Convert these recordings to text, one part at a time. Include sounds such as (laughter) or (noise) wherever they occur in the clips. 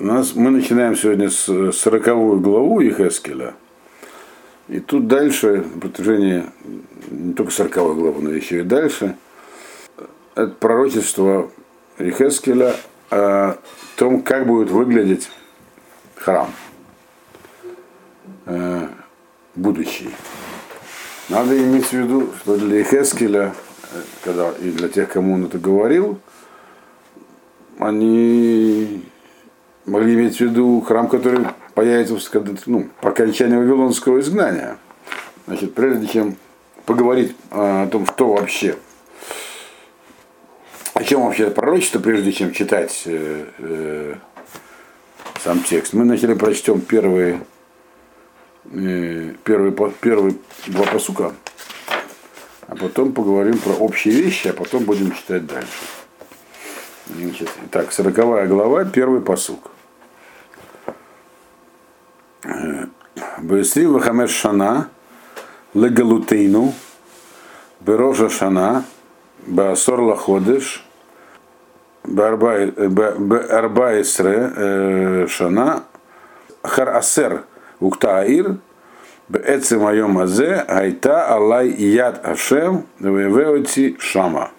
У нас, мы начинаем сегодня с 40 главу Ехескеля. И тут дальше, на протяжении не только 40 главы, но еще и дальше, это пророчество Ехескеля о том, как будет выглядеть храм э, будущий. Надо иметь в виду, что для Ехескеля, э, когда, и для тех, кому он это говорил, они могли иметь в виду храм, который появится ну, по окончании Вавилонского изгнания. Значит, прежде чем поговорить о том, что вообще, о чем вообще пророчество, прежде чем читать э, э, сам текст, мы начали прочтем первые, э, первые, первые два посука, а потом поговорим про общие вещи, а потом будем читать дальше. Значит, итак, сороковая глава, первый посук. Бесри Вахамеш Шана, Легалутейну, Берожа Шана, Баасор Лаходеш, Барбаисре Шана, Хар Асер Уктаир, Бецем Айом Азе, Айта Аллай Яд Ашем, Вевеоти Шама.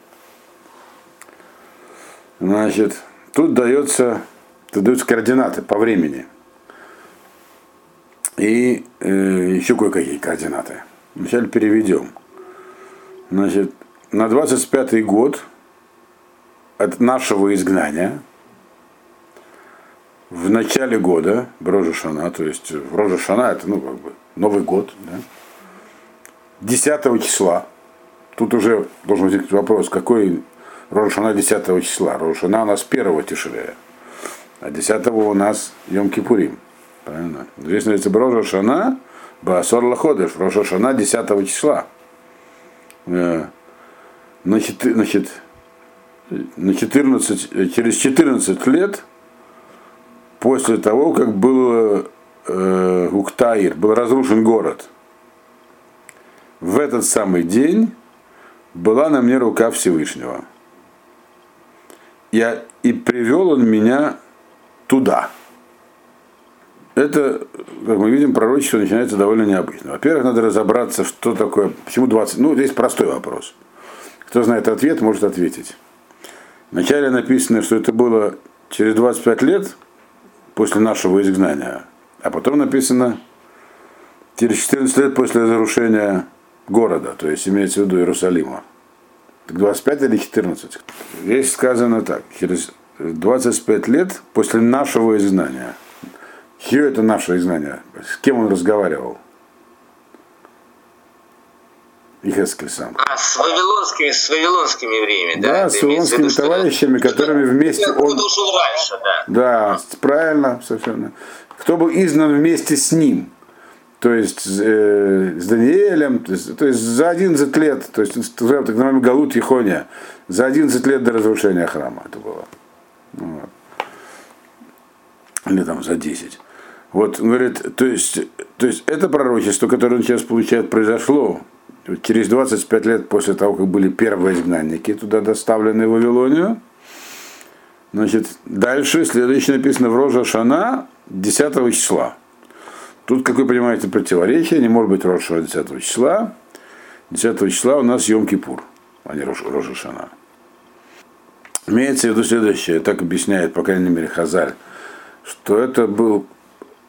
Значит, тут дается, тут даются координаты по времени – и э, еще кое-какие координаты. Вначале переведем. Значит, на 25-й год от нашего изгнания, в начале года, Рожа Шана, то есть в Рожа Шана это, ну, как бы, Новый год, да, 10 числа, тут уже должен возникнуть вопрос, какой Рожа Шана 10 числа? Рожа Шана у нас 1 Тишрея, а 10 у нас Йом Кипурим. Правильно? Здесь называется Рожа Шана, Басор Лаходыш, Рожа Шана 10 числа. Э, значит, значит, на 14, через 14 лет после того, как был э, Уктаир, был разрушен город, в этот самый день была на мне рука Всевышнего. Я, и привел он меня туда это, как мы видим, пророчество начинается довольно необычно. Во-первых, надо разобраться, что такое, почему 20, ну, здесь простой вопрос. Кто знает ответ, может ответить. Вначале написано, что это было через 25 лет после нашего изгнания, а потом написано через 14 лет после разрушения города, то есть имеется в виду Иерусалима. Так 25 или 14? Здесь сказано так, через 25 лет после нашего изгнания – Чье это наше изгнание? С кем он разговаривал? Ихескель сам. А, с вавилонскими, с вавилонскими евреями, да? Да, с вавилонскими виду, товарищами, что... которыми вместе он... ушел раньше, да. Да, правильно, совершенно. Кто был изгнан вместе с ним. То есть э, с Даниэлем, то есть, то есть за 11 лет, то есть так называемый Галут Ехония, за 11 лет до разрушения храма это было. Вот. Или там за 10. Вот, говорит, то есть, то есть это пророчество, которое он сейчас получает, произошло через 25 лет после того, как были первые изгнанники туда доставлены в Вавилонию. Значит, дальше, следующее написано в Рожа Шана 10 числа. Тут, как вы понимаете, противоречие, не может быть Рожа 10 числа. 10 числа у нас Йом-Кипур, а не Рожа Шана. Имеется в виду следующее, так объясняет, по крайней мере, Хазаль, что это был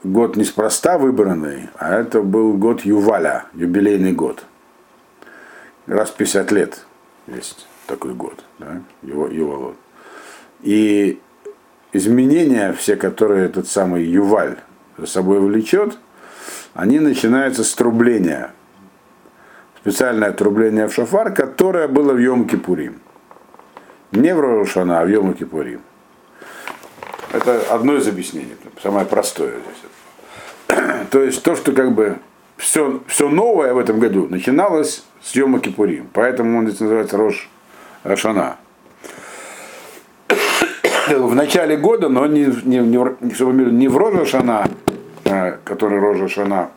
год неспроста выбранный, а это был год Юваля, юбилейный год. Раз в 50 лет есть такой год, да, его, Ювалот. И изменения все, которые этот самый Юваль за собой влечет, они начинаются с трубления. Специальное трубление в шафар, которое было в Йом-Кипурим. Не в Рошана, а в Йом-Кипурим. Это одно из объяснений, самое простое здесь. То есть то, что как бы все, все новое в этом году начиналось с Йома Кипурим. Поэтому он здесь называется Рош Рашана. (coughs) В начале года, но не, не, не, чтобы не в Рожа Шана, а, который Рожа Шана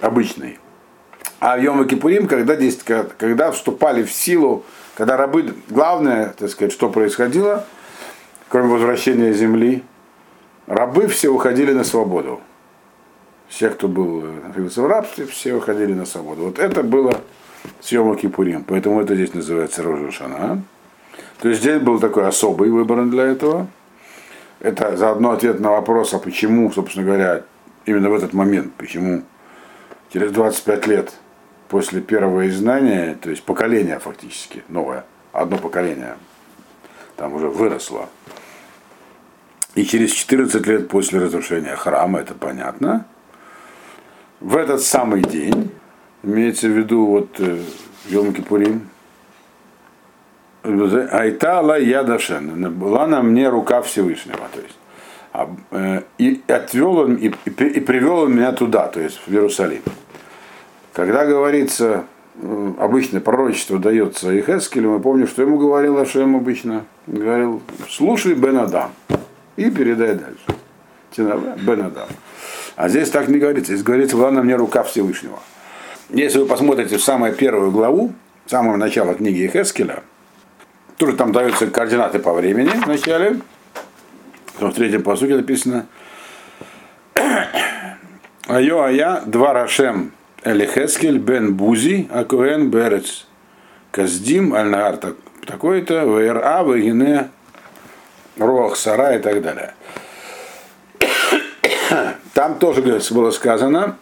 обычный, а в Йома Кипурим, когда, здесь, когда вступали в силу, когда рабы, главное, так сказать, что происходило – кроме возвращения земли, рабы все уходили на свободу. Все, кто был находился в рабстве, все уходили на свободу. Вот это было съема Кипурим. Поэтому это здесь называется Рожушана. То есть здесь был такой особый выбор для этого. Это заодно ответ на вопрос, а почему, собственно говоря, именно в этот момент, почему через 25 лет после первого изгнания, то есть поколение фактически, новое, одно поколение, там уже выросло. И через 14 лет после разрушения храма, это понятно, в этот самый день, имеется в виду вот э, Йом Кипурим, Айтала Ядашен, была на мне рука Всевышнего, то есть а, э, и отвел он, и, и, привел он меня туда, то есть в Иерусалим. Когда говорится, обычно пророчество дается Ихескелю, мы помним, что ему говорил Ашем обычно. Говорил, слушай Бен Адам и передай дальше. Бен Адам. А здесь так не говорится. Здесь говорится, главное мне рука Всевышнего. Если вы посмотрите в самую первую главу, самого начала книги Ихескеля, тоже там даются координаты по времени в начале, в третьем посуке написано Айо Ая, два Рашем Элихескель бен Бузи, Акуэн Берец, Каздим, Аль-Нагар, такой-то, ВРА, Вагине, Рох, Сара и так далее. Там тоже было сказано,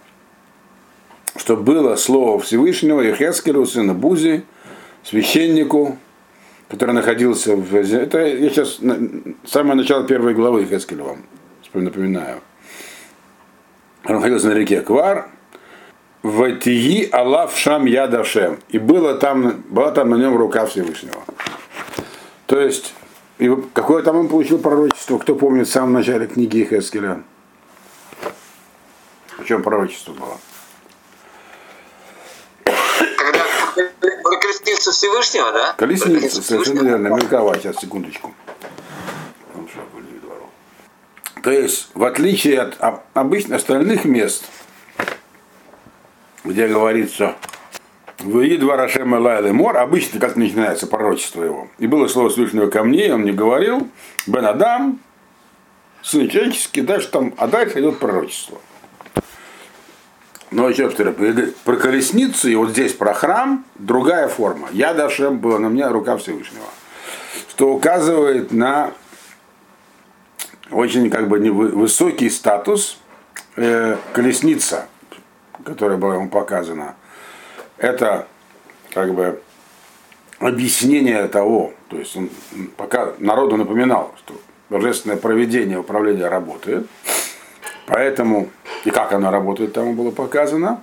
что было слово Всевышнего Ехескелю, сына Бузи, священнику, который находился в... Это я сейчас самое начало первой главы Ехескеля вам напоминаю. Он находился на реке Квар, Ватии Аллах Шам Ядашем. И было там, была там на нем рука Всевышнего. То есть, и какое там он получил пророчество, кто помнит в самом начале книги Хескеля? Чем пророчество было? Когда про колесницу Всевышнего, да? Колесница, совершенно верно, мелькова, сейчас, секундочку. То есть, в отличие от обычных остальных мест, где говорится в два Рашем Лайлы Мор, обычно как начинается пророчество его. И было слово Всевышнего ко мне, он мне говорил, Бен Адам, сын человеческий, дальше там, а дальше идет пророчество. Но еще повторяю, про колесницу и вот здесь про храм другая форма. Я Дашем была на мне рука Всевышнего. Что указывает на очень как бы высокий статус э, колесница которая была ему показана, это как бы объяснение того, то есть он пока народу напоминал, что божественное проведение управления работает, поэтому и как оно работает, тому было показано.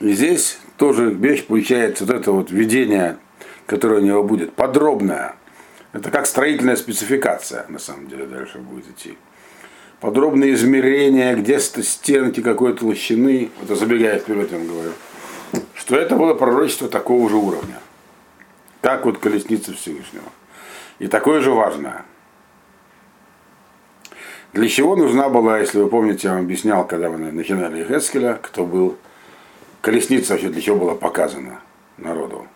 И здесь тоже вещь получается, вот это вот видение, которое у него будет, подробное. Это как строительная спецификация, на самом деле, дальше будет идти подробные измерения, где стенки какой толщины, это забегая вперед, я вам говорю, что это было пророчество такого же уровня, как вот колесница Всевышнего. И такое же важное. Для чего нужна была, если вы помните, я вам объяснял, когда мы начинали Хескеля, кто был, колесница вообще для чего была показана народу.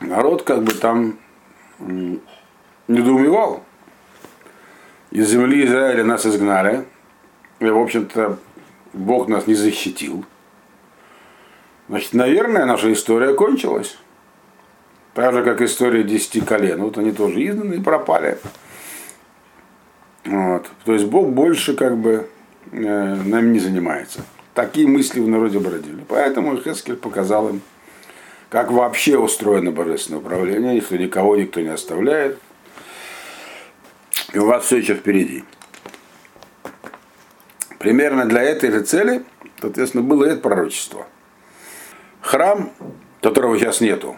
Народ как бы там недоумевал, из земли Израиля нас изгнали. И, в общем-то, Бог нас не защитил. Значит, наверное, наша история кончилась. Так же, как история десяти колен. Вот они тоже изгнаны и пропали. Вот. То есть Бог больше как бы э, нами не занимается. Такие мысли в народе бродили. Поэтому Хескель показал им, как вообще устроено божественное управление, что никого никто не оставляет, и у вас все еще впереди. Примерно для этой же цели, соответственно, было это пророчество. Храм, которого сейчас нету,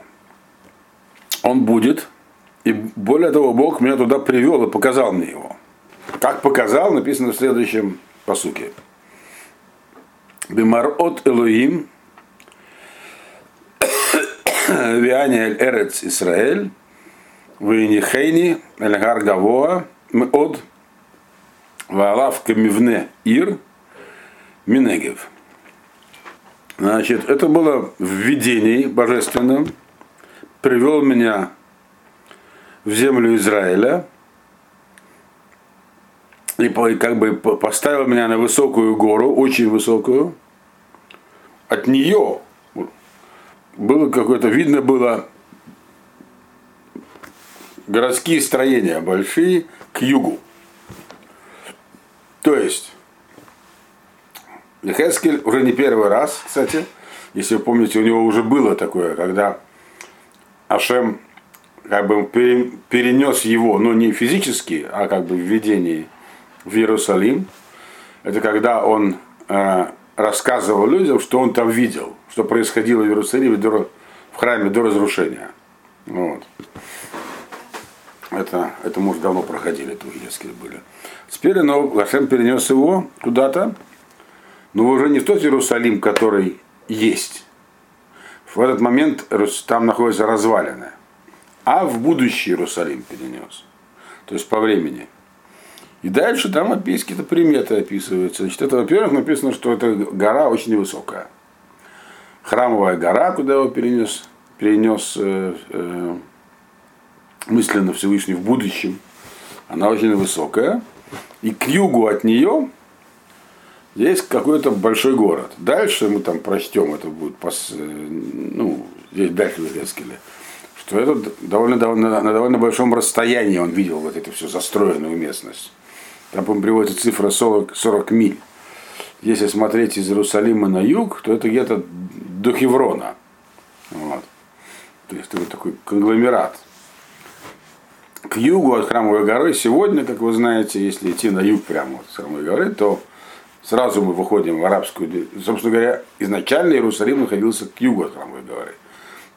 он будет, и более того, Бог меня туда привел и показал мне его. Как показал, написано в следующем посуке. Бимарот Элоим, (coughs) Виане Эрец Исраэль, Винихейни, Эльгар Гавоа, Меод Ваалав Камивне Ир Минегев. Значит, это было в видении божественном. Привел меня в землю Израиля. И как бы поставил меня на высокую гору, очень высокую. От нее было какое-то, видно было городские строения большие к югу. То есть, Хескель уже не первый раз, кстати, если вы помните, у него уже было такое, когда Ашем как бы перенес его, но не физически, а как бы в видении в Иерусалим. Это когда он э, рассказывал людям, что он там видел, что происходило в Иерусалиме до, в храме до разрушения. Вот. Это, это мы уже давно проходили, это уже были. Теперь но Гашем перенес его куда-то, но уже не в тот Иерусалим, который есть. В этот момент там находится развалины, а в будущий Иерусалим перенес. То есть по времени. И дальше там опись какие-то приметы описываются. Значит, это, во-первых, написано, что эта гора очень высокая. Храмовая гора, куда его перенес, перенес э, э, мысленно Всевышний в будущем. Она очень высокая. И к югу от нее есть какой-то большой город. Дальше мы там прочтем, это будет пос, э, ну, здесь дальше в Эскеле, что это довольно, довольно, на довольно большом расстоянии он видел вот эту всю застроенную местность. Там, по приводится цифра 40, 40 миль. Если смотреть из Иерусалима на юг, то это где-то до Хеврона. Вот. То есть это такой конгломерат. К югу от Храмовой горы сегодня, как вы знаете, если идти на юг прямо от Храмовой горы, то сразу мы выходим в арабскую... Собственно говоря, изначально Иерусалим находился к югу от Храмовой горы.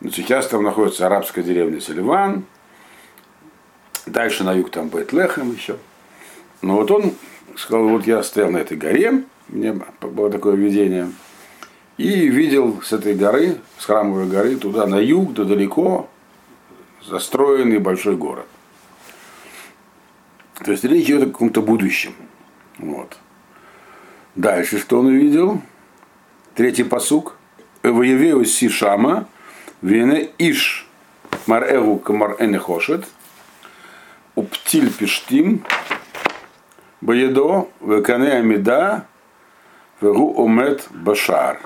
Но сейчас там находится арабская деревня Селиван. Дальше на юг там Бетлехем еще. Но вот он сказал, вот я стоял на этой горе, у меня было такое видение, и видел с этой горы, с храмовой горы, туда на юг, то далеко, застроенный большой город. То есть речь идет о каком-то будущем. Вот. Дальше что он увидел? Третий посук. Воевеу Сишама, Вене Иш, Марэгу Камар Энехошет, Уптиль Пиштим, Боедо, Векане Амида, Вегу Омет Башар.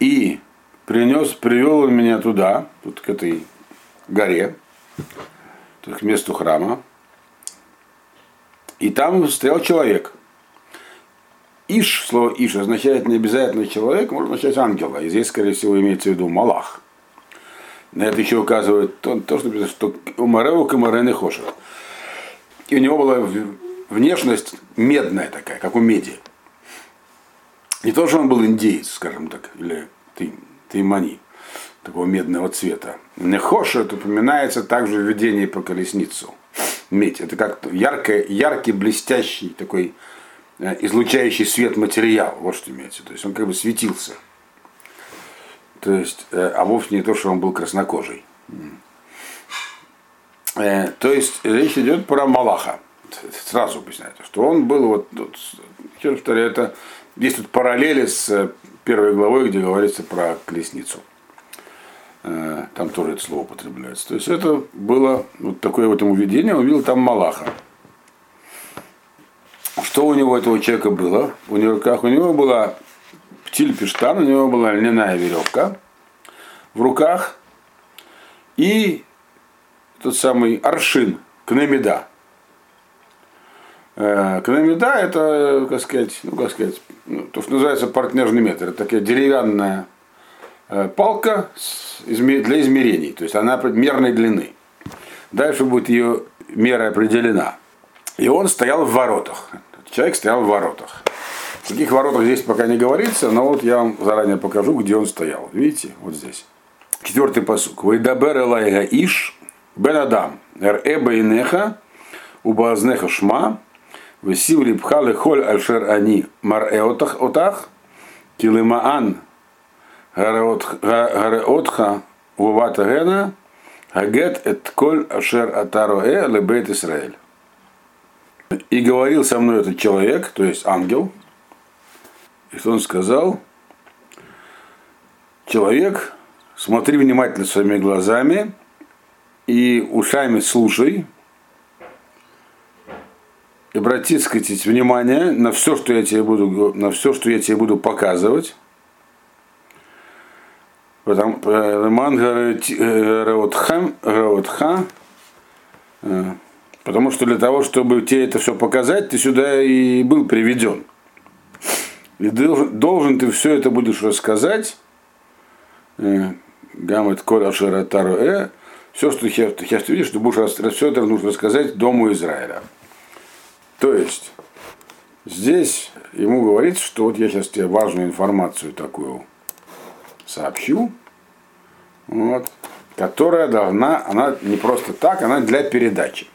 И принес, привел он меня туда, вот к этой горе, к месту храма. И там стоял человек. Иш, слово Иш означает не обязательно человек, может означать ангела. И здесь, скорее всего, имеется в виду Малах. На это еще указывает то, то что что Умареу Камарены Хошер. И у него была внешность медная такая, как у меди. Не то, что он был индеец, скажем так, или таймани, такого медного цвета. Нехоша это упоминается также в видении по колесницу. Медь. Это как яркий, яркий, блестящий такой э, излучающий свет материал. Вот что имеется. То есть он как бы светился. То есть, э, а вовсе не то, что он был краснокожий. Э, то есть речь идет про Малаха. Сразу объясняется, что он был вот, вот еще повторяю, это есть тут параллели с э, первой главой, где говорится про колесницу. Э, там тоже это слово употребляется. То есть это было вот такое вот ему видение, он видел там Малаха. Что у него этого человека было? У него, как у него была птиль пештан, у него была льняная веревка в руках и тот самый аршин, кнемида. Э, кнемида это, как сказать, ну, как сказать, ну, то, что называется партнерный метр. Это такая деревянная э, палка для измерений, то есть она мерной длины. Дальше будет ее мера определена. И он стоял в воротах. Человек стоял в воротах. В каких воротах здесь пока не говорится, но вот я вам заранее покажу, где он стоял. Видите, вот здесь. Четвертый посук. Вайдабер элайга иш Бен Адам, Эба Инеха, Убаазнеха Шма, Весив Липхалы Холь Альшер Ани, Мар Эотах Отах, Килимаан Гареотха Увата Гена, Агет Эт Коль Ашер Атароэ Лебейт Исраэль. И говорил со мной этот человек, то есть ангел, и он сказал? Человек, смотри внимательно своими глазами и ушами слушай, обрати, так сказать, внимание на все, что я тебе буду, на все, что я тебе буду показывать. Потому Ман Раотха, потому что для того, чтобы тебе это все показать, ты сюда и был приведен. И должен, должен ты все это будешь рассказать. Гамет Коля Э. Все, что ты сейчас видишь, ты будешь все это нужно рассказать Дому Израиля. То есть, здесь ему говорится, что вот я сейчас тебе важную информацию такую сообщу, вот, которая должна, она не просто так, она для передачи.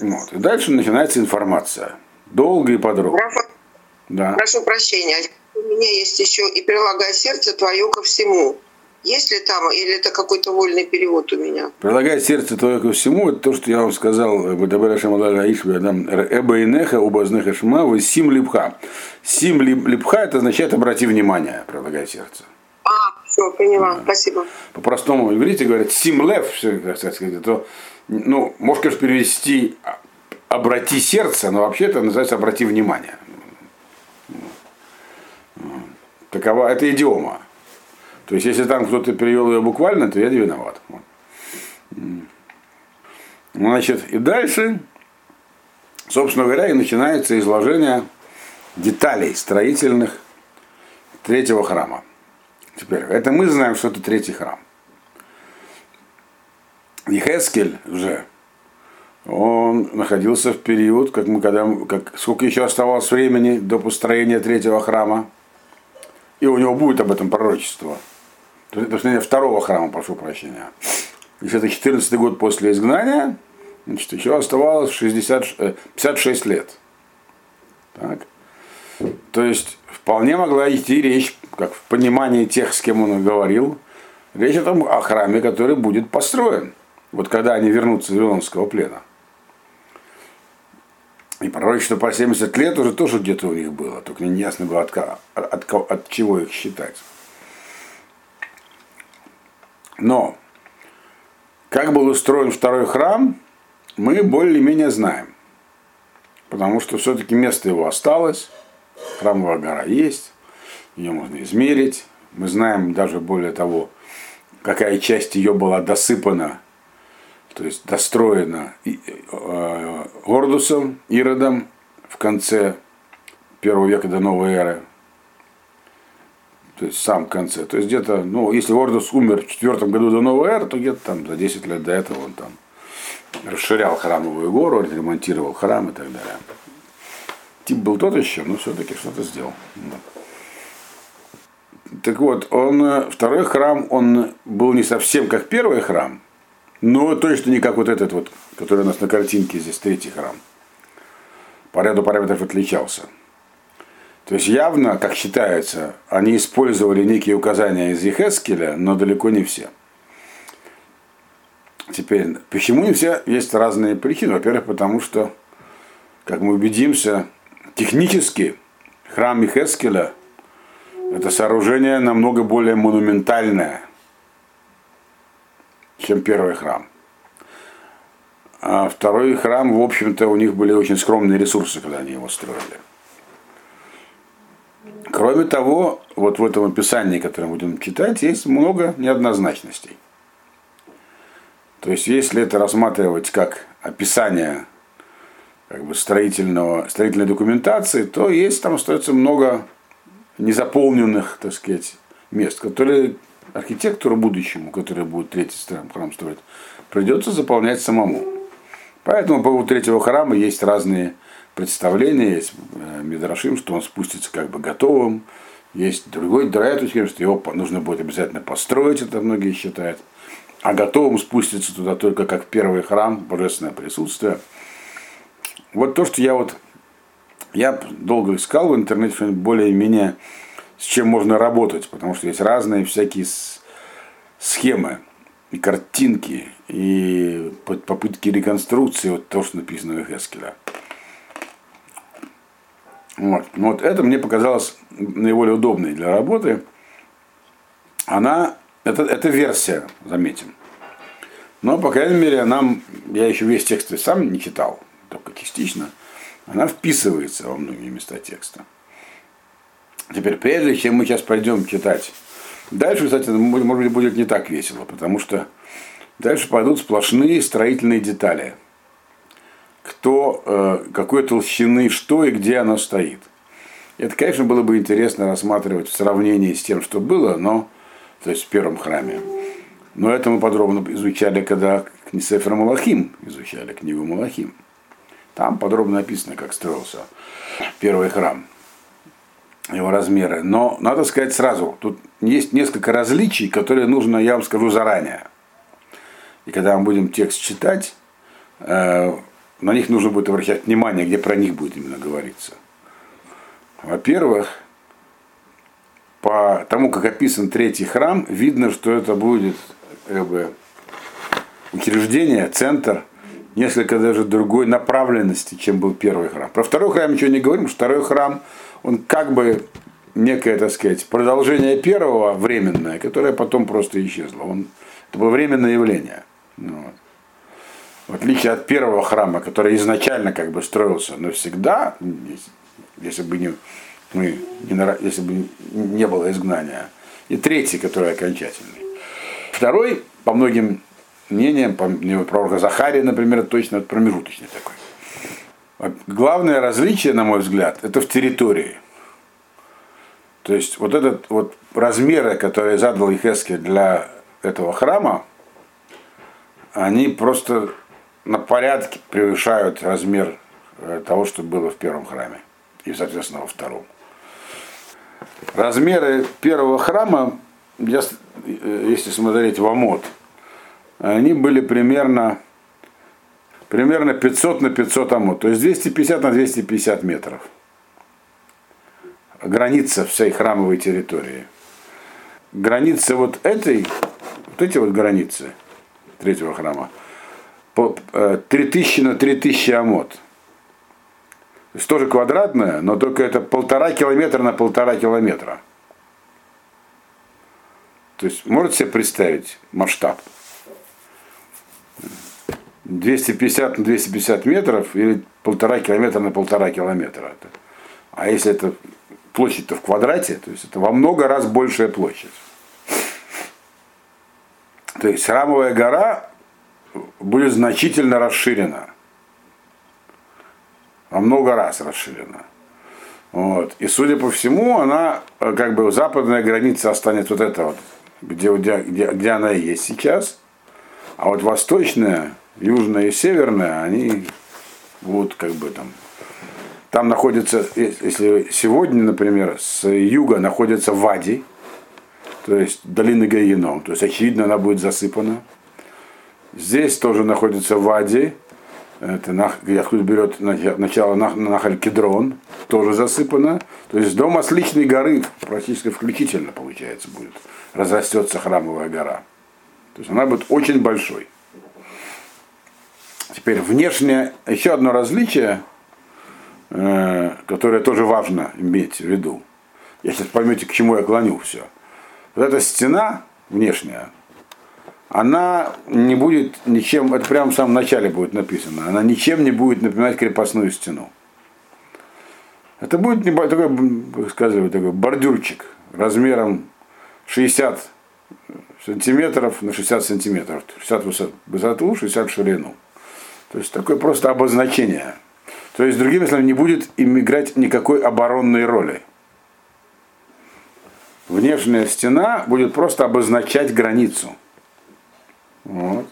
Вот. И дальше начинается информация. Долго и подробно. Да. Прошу прощения, у меня есть еще и прилагая сердце твое ко всему. Есть ли там, или это какой-то вольный перевод у меня? Прилагая сердце твое ко всему, это то, что я вам сказал, Эба Инеха, Убазнеха Шма, вы Сим Липха. Сим Липха это означает обрати внимание, прилагая сердце. А, все, поняла, да. спасибо. По-простому иврите говорят Сим Лев, все, так сказать, то, ну, можешь, конечно, перевести обрати сердце, но вообще это называется обрати внимание. Такова, это идиома. То есть, если там кто-то перевел ее буквально, то я не виноват. Значит, и дальше, собственно говоря, и начинается изложение деталей строительных третьего храма. Теперь, это мы знаем, что это третий храм. Ехескель же, он находился в период, как мы когда, как, сколько еще оставалось времени до построения третьего храма, и у него будет об этом пророчество построения второго храма, прошу прощения. Если это 14 год после изгнания, значит, еще оставалось 60, 56 э, лет. Так. То есть вполне могла идти речь, как в понимании тех, с кем он говорил, речь о том, о храме, который будет построен. Вот когда они вернутся из Вавилонского плена. И пророчество по 70 лет уже тоже где-то у них было, только не ясно было, от, от, от чего их считать. Но как был устроен второй храм, мы более-менее знаем. Потому что все-таки место его осталось, храмовая гора есть, ее можно измерить. Мы знаем даже более того, какая часть ее была досыпана, то есть достроена э, Гордусом, Иродом в конце первого века до новой эры то есть в самом конце. То есть где-то, ну, если Ордус умер в четвертом году до новой эры, то где-то там за 10 лет до этого он там расширял храмовую гору, ремонтировал храм и так далее. Тип был тот еще, но все-таки что-то сделал. Так вот, он, э, второй храм, он был не совсем как первый храм, но точно не как вот этот вот, который у нас на картинке здесь, третий храм. По ряду параметров отличался. То есть явно, как считается, они использовали некие указания из Ехескеля, но далеко не все. Теперь, почему не все? Есть разные причины. Во-первых, потому что, как мы убедимся, технически храм Ехескеля – это сооружение намного более монументальное, чем первый храм. А второй храм, в общем-то, у них были очень скромные ресурсы, когда они его строили. Кроме того, вот в этом описании, которое мы будем читать, есть много неоднозначностей. То есть, если это рассматривать как описание как бы, строительного, строительной документации, то есть там остается много незаполненных, так сказать, мест, которые архитектору будущему, который будет третий храм строить, придется заполнять самому. Поэтому по поводу третьего храма есть разные представление, есть э, Мидрашим, что он спустится как бы готовым. Есть другой, другая точка, что его нужно будет обязательно построить, это многие считают. А готовым спуститься туда только как первый храм, божественное присутствие. Вот то, что я вот я долго искал в интернете более-менее с чем можно работать, потому что есть разные всякие схемы и картинки, и попытки реконструкции, вот то, что написано в Хескеля. Вот. вот это мне показалось наиболее удобной для работы. Она, это, это версия, заметим. Но, по крайней мере, нам, я еще весь текст сам не читал, только частично, она вписывается во многие места текста. Теперь, прежде чем мы сейчас пойдем читать дальше, кстати, может быть, будет не так весело, потому что дальше пойдут сплошные строительные детали. Кто, э, какой толщины, что и где оно стоит. Это, конечно, было бы интересно рассматривать в сравнении с тем, что было, но, то есть в первом храме. Но это мы подробно изучали, когда Сефер Малахим изучали, книгу Малахим. Там подробно написано, как строился первый храм, его размеры. Но надо сказать сразу, тут есть несколько различий, которые нужно, я вам скажу заранее. И когда мы будем текст читать, э, на них нужно будет обращать внимание, где про них будет именно говориться. Во-первых, по тому, как описан третий храм, видно, что это будет как бы, учреждение, центр, несколько даже другой направленности, чем был первый храм. Про второй храм ничего не говорим, второй храм, он как бы некое, так сказать, продолжение первого временное, которое потом просто исчезло. Он, это было временное явление. Ну вот. В отличие от первого храма, который изначально как бы строился навсегда, если бы не, мы, не, если бы не было изгнания. И третий, который окончательный. Второй, по многим мнениям, по пророка Захария, например, точно промежуточный такой. Главное различие, на мой взгляд, это в территории. То есть вот этот вот размеры, которые задал Ихески для этого храма, они просто на порядке превышают размер э, того, что было в первом храме и, соответственно, во втором. Размеры первого храма, если смотреть в Амот, они были примерно, примерно 500 на 500 амот, то есть 250 на 250 метров. Граница всей храмовой территории. Граница вот этой, вот эти вот границы третьего храма, 3000 э, на 3000 амот. То есть тоже квадратная, но только это полтора километра на полтора километра. То есть можете себе представить масштаб? 250 на 250 метров или полтора километра на полтора километра. А если это площадь-то в квадрате, то есть это во много раз большая площадь. То есть храмовая гора будет значительно расширена. Во много раз расширена. Вот. И судя по всему, она, э, как бы, западная граница останется вот эта вот, где, где, где она и есть сейчас. А вот восточная, южная и северная, они будут как бы там там находится, если сегодня, например, с юга находится Вади, то есть долина Гаином, то есть очевидно она будет засыпана. Здесь тоже находится Вади, это где откуда берет начало Нахаль Кедрон, тоже засыпано. То есть до Масличной горы практически включительно, получается, будет, разрастется храмовая гора. То есть она будет очень большой. Теперь внешнее, еще одно различие, э, которое тоже важно иметь в виду. Сейчас поймете, к чему я клоню все. Вот эта стена внешняя, она не будет ничем, это прямо в самом начале будет написано, она ничем не будет напоминать крепостную стену. Это будет такой, сказали, такой бордюрчик размером 60 сантиметров на 60 сантиметров. 60 высот, высоту, 60 ширину. То есть такое просто обозначение. То есть, другими словами, не будет им играть никакой оборонной роли. Внешняя стена будет просто обозначать границу. Вот.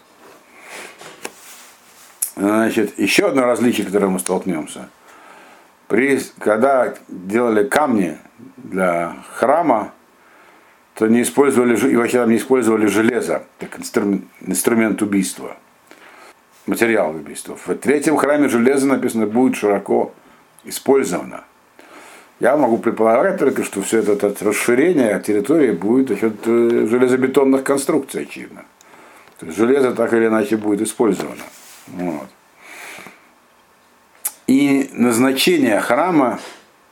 Значит, еще одно различие, которое мы столкнемся. При, когда делали камни для храма, то не использовали, и вообще там не использовали железо как инструмент, инструмент убийства, материал убийства. В третьем храме железо написано будет широко использовано. Я могу предполагать только, что все это, это расширение территории будет за счет э, железобетонных конструкций, очевидно. То есть железо так или иначе будет использовано. Вот. И назначение храма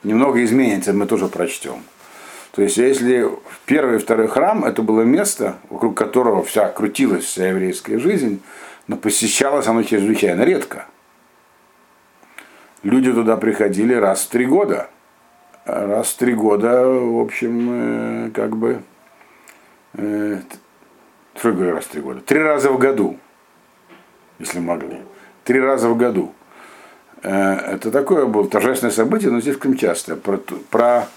немного изменится, мы тоже прочтем. То есть, если первый и второй храм это было место, вокруг которого вся крутилась вся еврейская жизнь, но посещалось оно чрезвычайно редко. люди туда приходили раз в три года. Раз в три года, в общем, э, как бы, э, что я раз в три года? Три раза в году, если могли. Три раза в году. Э, это такое было торжественное событие, но здесь часто. Про, про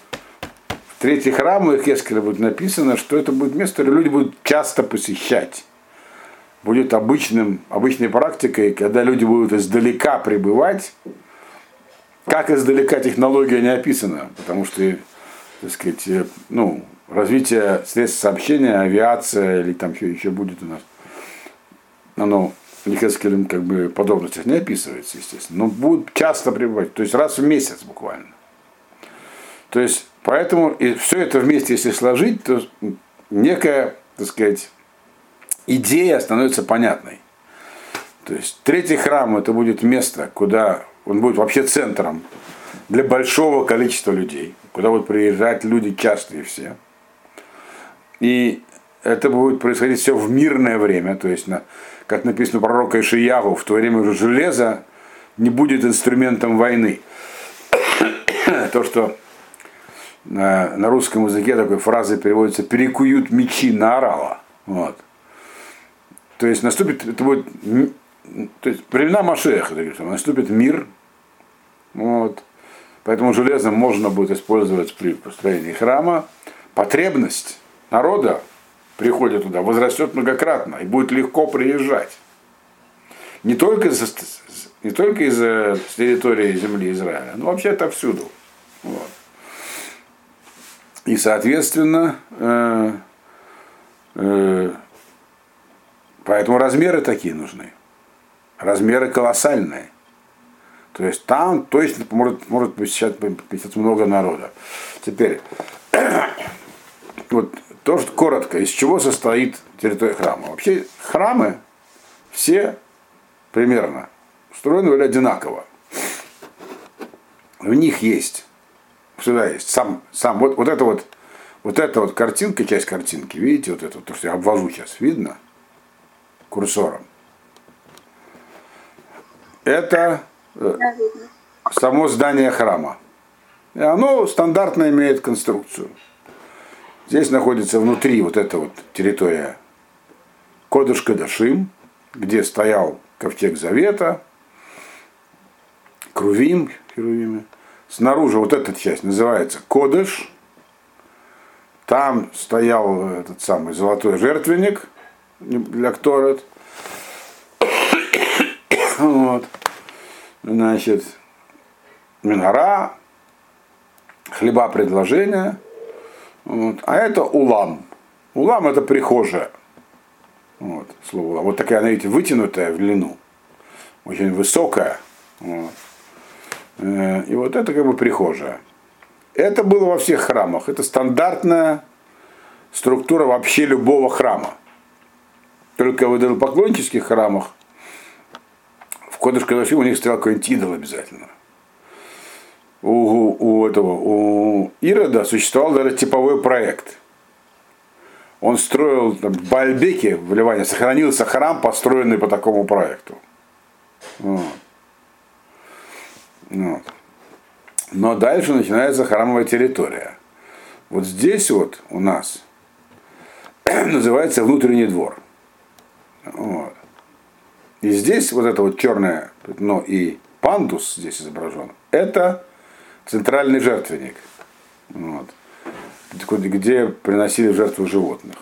третий храм у Ихескеля будет написано, что это будет место, где люди будут часто посещать. Будет обычным, обычной практикой, когда люди будут издалека пребывать, как издалека технология не описана, потому что, так сказать, э, ну, развитие средств сообщения, авиация или там еще, еще будет у нас, оно Никескелем как бы подробностях не описывается, естественно, но будут часто пребывать, то есть раз в месяц буквально. То есть, поэтому и все это вместе, если сложить, то некая, так сказать, идея становится понятной. То есть третий храм это будет место, куда он будет вообще центром для большого количества людей, куда будут приезжать люди часто и все. И это будет происходить все в мирное время, то есть, на, как написано про пророка Ишиягу, в то время уже железо не будет инструментом войны. (coughs) то, что на, на русском языке такой фразой переводится «перекуют мечи на орала». Вот. То есть наступит, это будет, то есть времена Машеха, наступит мир, вот. Поэтому железо можно будет использовать при построении храма. Потребность народа приходит туда возрастет многократно и будет легко приезжать. Не только из, не только из территории земли Израиля, но вообще отовсюду. Вот. И, соответственно, э, э, поэтому размеры такие нужны. Размеры колоссальные. То есть там точно может, может посещать, посещать много народа. Теперь, (clears throat) вот то, что коротко, из чего состоит территория храма. Вообще храмы все примерно устроены были одинаково. В них есть, сюда есть, сам, сам вот, вот это вот, вот эта вот картинка, часть картинки, видите, вот это, то, что я обвожу сейчас, видно? Курсором. Это Э, само здание храма. И оно стандартно имеет конструкцию. Здесь находится внутри вот эта вот территория Кодыш Кадашим, где стоял ковчег Завета, Крувим, Херувимы. Снаружи вот эта часть называется Кодыш. Там стоял этот самый золотой жертвенник для Кторет. Вот значит, минора, хлеба предложения, вот. а это улам. Улам это прихожая. Вот, слово улам. Вот такая, она, видите, вытянутая в длину, очень высокая. Вот. Э, и вот это как бы прихожая. Это было во всех храмах. Это стандартная структура вообще любого храма. Только в идолопоклоннических храмах в Кодыш у них стоял какой-нибудь идол обязательно. У, у этого, у Ирода существовал даже типовой проект. Он строил там, в Бальбеке в Ливане, сохранился храм, построенный по такому проекту. Вот. Вот. Но дальше начинается храмовая территория. Вот здесь вот у нас (clears throat) называется внутренний двор. Вот. И здесь вот это вот черное пятно и пандус здесь изображен, это центральный жертвенник, вот, где приносили жертву животных.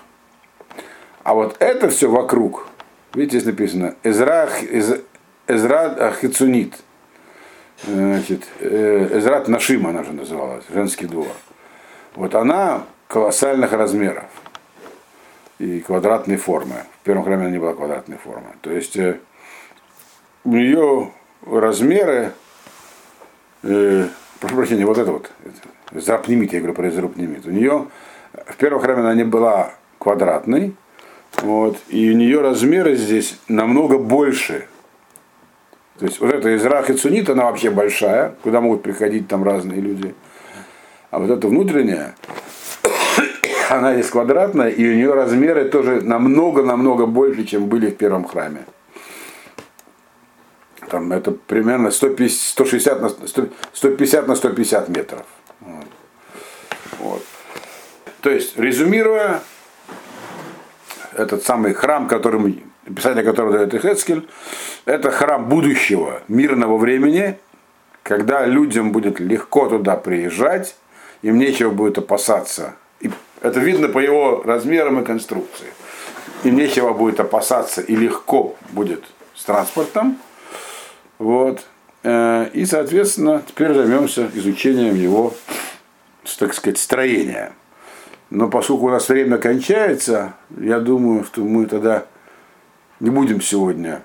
А вот это все вокруг, видите, здесь написано Эзрах, Эз, Эзрат Ахицунит, значит, э, Эзрат Нашима она же называлась, женский двор. Вот она колоссальных размеров и квадратной формы. В первом храме она не была квадратной формы. То есть э, у нее размеры, э, прошу прощения, вот это вот, запнемит, я говорю про запнемит. У нее в первом храме она не была квадратной, вот, и у нее размеры здесь намного больше. То есть вот эта из Рах и Цунит, она вообще большая, куда могут приходить там разные люди. А вот эта внутренняя, (coughs) она здесь квадратная, и у нее размеры тоже намного-намного больше, чем были в первом храме. Там это примерно 150, 160 на 100, 150 на 150 метров. Вот. То есть, резюмируя, этот самый храм, которым, описание которого дает Ихецкель, это храм будущего, мирного времени, когда людям будет легко туда приезжать, им нечего будет опасаться. И это видно по его размерам и конструкции. Им нечего будет опасаться и легко будет с транспортом. Вот. Э, и, соответственно, теперь займемся изучением его, так сказать, строения. Но поскольку у нас время кончается, я думаю, что мы тогда не будем сегодня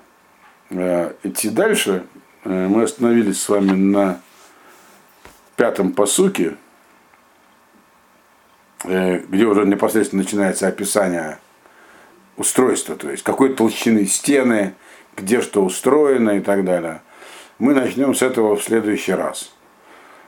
э, идти дальше. Э, мы остановились с вами на пятом посуке, где уже непосредственно начинается описание устройства, то есть какой толщины стены, где что устроено и так далее. Мы начнем с этого в следующий раз.